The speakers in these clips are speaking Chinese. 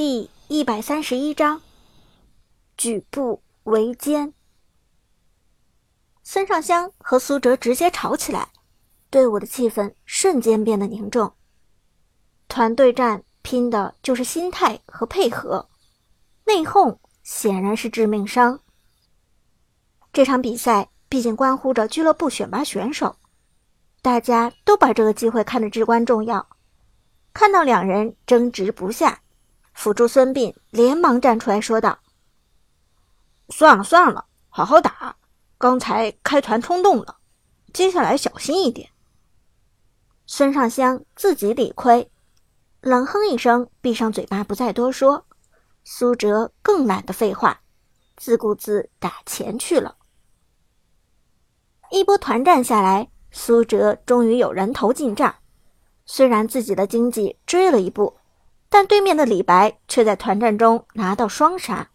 第一百三十一章，举步维艰。孙尚香和苏哲直接吵起来，队伍的气氛瞬间变得凝重。团队战拼的就是心态和配合，内讧显然是致命伤。这场比赛毕竟关乎着俱乐部选拔选手，大家都把这个机会看得至关重要。看到两人争执不下。辅助孙膑连忙站出来说道：“算了算了，好好打。刚才开团冲动了，接下来小心一点。”孙尚香自己理亏，冷哼一声，闭上嘴巴，不再多说。苏哲更懒得废话，自顾自打钱去了。一波团战下来，苏哲终于有人头进账，虽然自己的经济追了一步。但对面的李白却在团战中拿到双杀，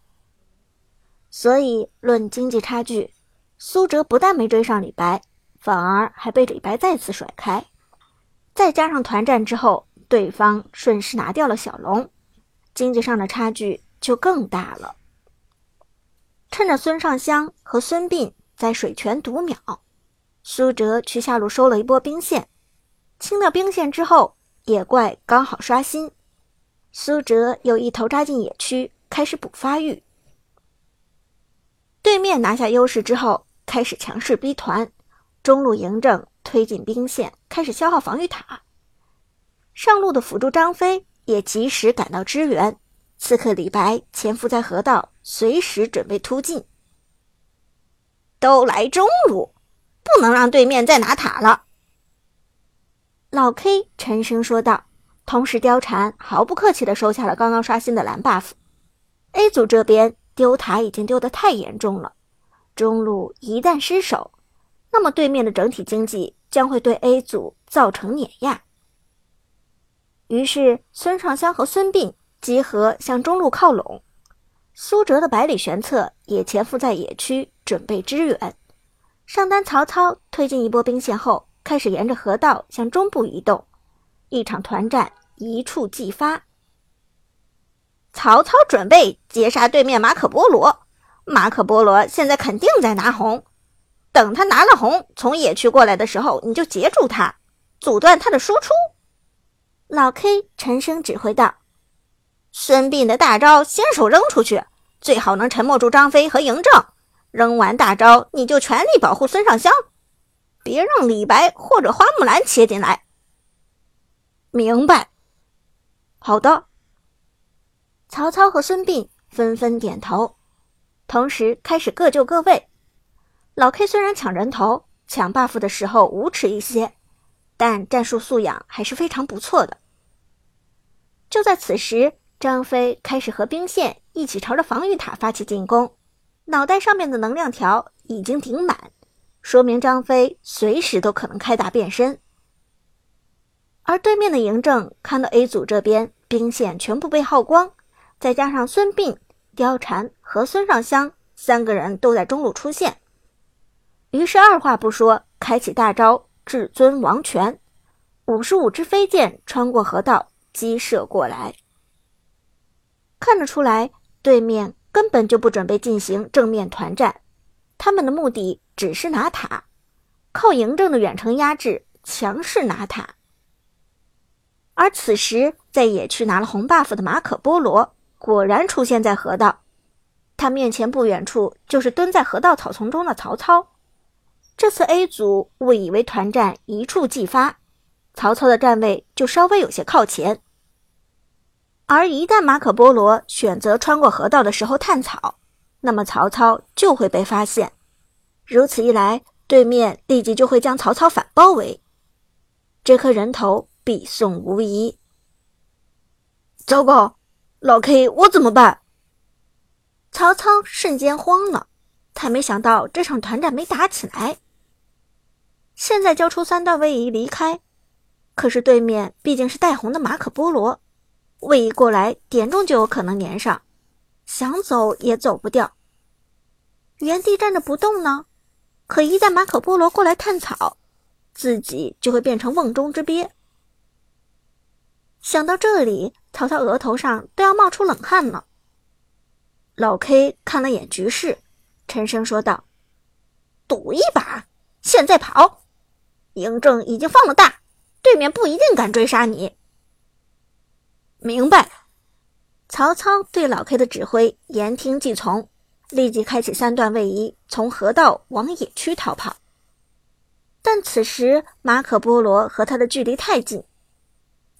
所以论经济差距，苏哲不但没追上李白，反而还被李白再次甩开。再加上团战之后，对方顺势拿掉了小龙，经济上的差距就更大了。趁着孙尚香和孙膑在水泉读秒，苏哲去下路收了一波兵线，清掉兵线之后，野怪刚好刷新。苏哲又一头扎进野区，开始补发育。对面拿下优势之后，开始强势逼团，中路嬴政推进兵线，开始消耗防御塔。上路的辅助张飞也及时赶到支援，刺客李白潜伏在河道，随时准备突进。都来中路，不能让对面再拿塔了。老 K 沉声说道。同时，貂蝉毫不客气地收下了刚刚刷新的蓝 buff。A 组这边丢塔已经丢得太严重了，中路一旦失守，那么对面的整体经济将会对 A 组造成碾压。于是，孙尚香和孙膑集合向中路靠拢，苏哲的百里玄策也潜伏在野区准备支援。上单曹操推进一波兵线后，开始沿着河道向中部移动。一场团战一触即发。曹操准备截杀对面马可波罗，马可波罗现在肯定在拿红。等他拿了红，从野区过来的时候，你就截住他，阻断他的输出。老 K 沉声指挥道：“孙膑的大招先手扔出去，最好能沉默住张飞和嬴政。扔完大招，你就全力保护孙尚香，别让李白或者花木兰切进来。”明白。好的。曹操和孙膑纷纷点头，同时开始各就各位。老 K 虽然抢人头、抢 buff 的时候无耻一些，但战术素养还是非常不错的。就在此时，张飞开始和兵线一起朝着防御塔发起进攻，脑袋上面的能量条已经顶满，说明张飞随时都可能开大变身。而对面的嬴政看到 A 组这边兵线全部被耗光，再加上孙膑、貂蝉和孙尚香三个人都在中路出现，于是二话不说，开启大招至尊王权，五十五支飞箭穿过河道击射过来。看得出来，对面根本就不准备进行正面团战，他们的目的只是拿塔，靠嬴政的远程压制强势拿塔。而此时，在野区拿了红 buff 的马可波罗果然出现在河道，他面前不远处就是蹲在河道草丛中的曹操。这次 A 组误以为团战一触即发，曹操的站位就稍微有些靠前。而一旦马可波罗选择穿过河道的时候探草，那么曹操就会被发现。如此一来，对面立即就会将曹操反包围，这颗人头。必送无疑。糟糕，老 K，我怎么办？曹操瞬间慌了，他没想到这场团战没打起来。现在交出三段位移离开，可是对面毕竟是带红的马可波罗，位移过来点中就有可能连上，想走也走不掉。原地站着不动呢，可一旦马可波罗过来探草，自己就会变成瓮中之鳖。想到这里，曹操额头上都要冒出冷汗了。老 K 看了眼局势，沉声说道：“赌一把，现在跑。嬴政已经放了大，对面不一定敢追杀你。”明白。曹操对老 K 的指挥言听计从，立即开启三段位移，从河道往野区逃跑。但此时马可波罗和他的距离太近，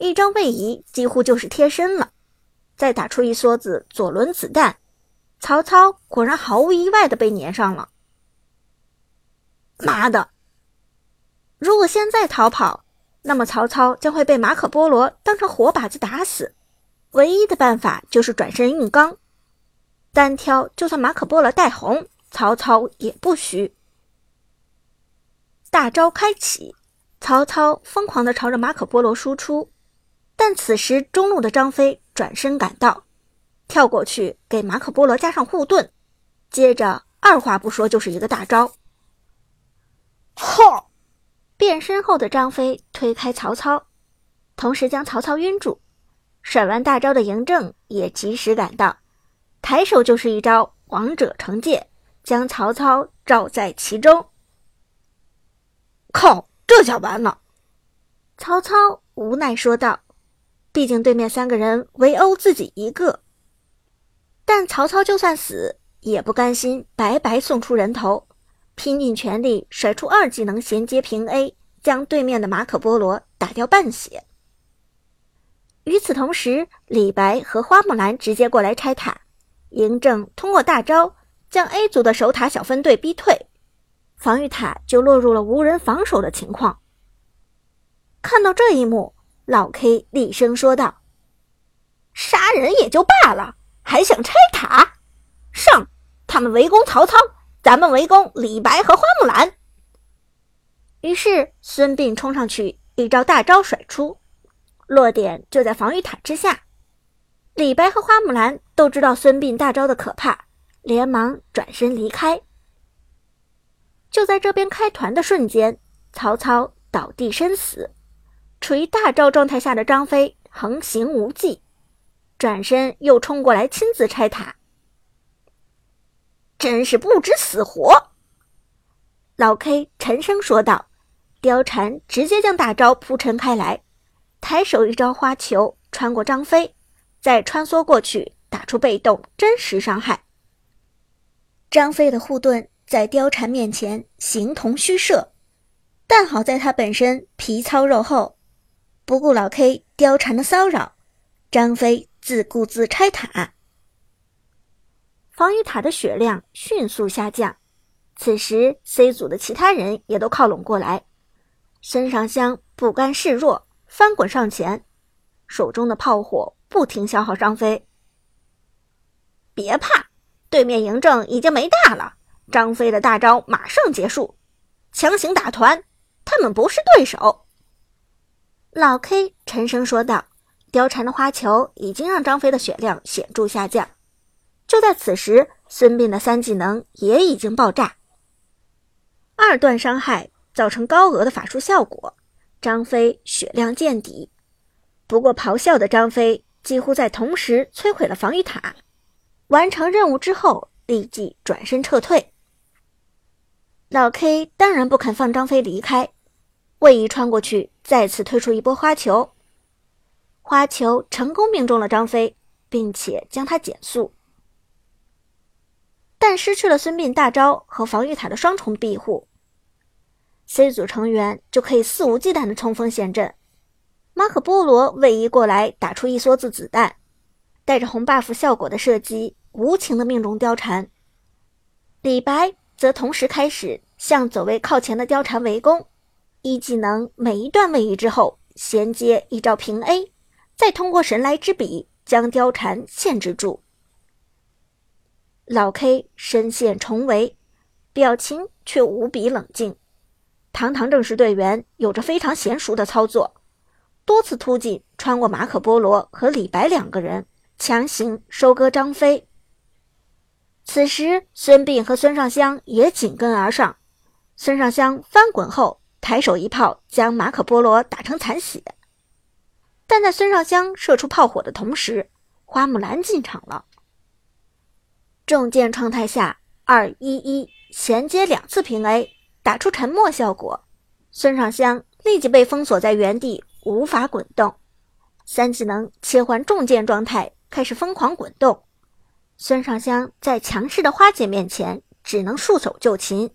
一张位移几乎就是贴身了。再打出一梭子左轮子弹，曹操果然毫无意外的被粘上了。妈的！如果现在逃跑，那么曹操将会被马可波罗当成活靶子打死。唯一的办法就是转身硬刚，单挑就算马可波罗带红，曹操也不虚。大招开启，曹操疯狂的朝着马可波罗输出，但此时中路的张飞转身赶到，跳过去给马可波罗加上护盾，接着二话不说就是一个大招。吼！变身后的张飞推开曹操，同时将曹操晕住。甩完大招的嬴政也及时赶到，抬手就是一招王者惩戒，将曹操罩在其中。靠，这下完了！曹操无奈说道：“毕竟对面三个人围殴自己一个，但曹操就算死也不甘心白白送出人头，拼尽全力甩出二技能衔接平 A，将对面的马可波罗打掉半血。”与此同时，李白和花木兰直接过来拆塔，嬴政通过大招将 A 组的守塔小分队逼退，防御塔就落入了无人防守的情况。看到这一幕，老 K 厉声说道：“杀人也就罢了，还想拆塔？上！他们围攻曹操，咱们围攻李白和花木兰。”于是孙膑冲上去，一招大招甩出。落点就在防御塔之下，李白和花木兰都知道孙膑大招的可怕，连忙转身离开。就在这边开团的瞬间，曹操倒地身死，处于大招状态下的张飞横行无忌，转身又冲过来亲自拆塔，真是不知死活。老 K 沉声说道，貂蝉直接将大招铺陈开来。抬手一招花球穿过张飞，再穿梭过去，打出被动真实伤害。张飞的护盾在貂蝉面前形同虚设，但好在他本身皮糙肉厚，不顾老 K 貂蝉的骚扰，张飞自顾自拆塔，防御塔的血量迅速下降。此时 C 组的其他人也都靠拢过来，孙尚香不甘示弱。翻滚上前，手中的炮火不停消耗张飞。别怕，对面嬴政已经没大了，张飞的大招马上结束，强行打团，他们不是对手。老 K 沉声说道：“貂蝉的花球已经让张飞的血量显著下降。”就在此时，孙膑的三技能也已经爆炸，二段伤害造成高额的法术效果。张飞血量见底，不过咆哮的张飞几乎在同时摧毁了防御塔。完成任务之后，立即转身撤退。老 K 当然不肯放张飞离开，位移穿过去，再次推出一波花球，花球成功命中了张飞，并且将他减速。但失去了孙膑大招和防御塔的双重庇护。C 组成员就可以肆无忌惮的冲锋陷阵，马可波罗位移过来，打出一梭子子弹，带着红 buff 效果的射击，无情的命中貂蝉。李白则同时开始向走位靠前的貂蝉围攻，一技能每一段位移之后衔接一招平 A，再通过神来之笔将貂蝉限制住。老 K 身陷重围，表情却无比冷静。堂堂正式队员有着非常娴熟的操作，多次突进，穿过马可波罗和李白两个人，强行收割张飞。此时，孙膑和孙尚香也紧跟而上。孙尚香翻滚后，抬手一炮将马可波罗打成残血。但在孙尚香射出炮火的同时，花木兰进场了。重剑状态下，二一一衔接两次平 A，打出沉默效果。孙尚香立即被封锁在原地，无法滚动。三技能切换重剑状态，开始疯狂滚动。孙尚香在强势的花姐面前，只能束手就擒。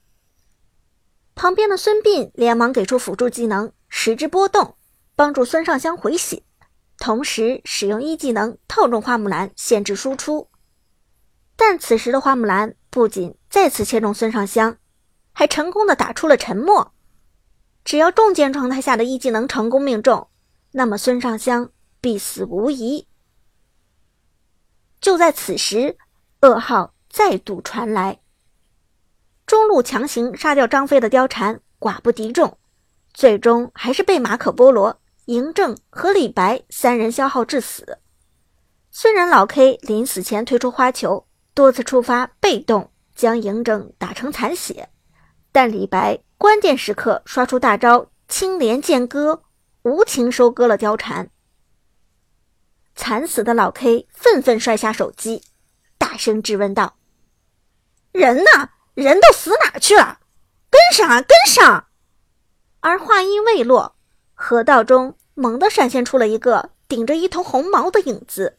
旁边的孙膑连忙给出辅助技能“时之波动”，帮助孙尚香回血，同时使用一技能套中花木兰，限制输出。但此时的花木兰不仅再次切中孙尚香，还成功的打出了沉默。只要重剑状态下的一技能成功命中，那么孙尚香必死无疑。就在此时，噩耗再度传来：中路强行杀掉张飞的貂蝉，寡不敌众，最终还是被马可波罗、嬴政和李白三人消耗致死。虽然老 K 临死前推出花球。多次触发被动，将嬴政打成残血，但李白关键时刻刷出大招青莲剑歌，无情收割了貂蝉。惨死的老 K 愤愤摔下手机，大声质问道：“人呢？人都死哪去了？跟上啊，跟上！”而话音未落，河道中猛地闪现出了一个顶着一头红毛的影子。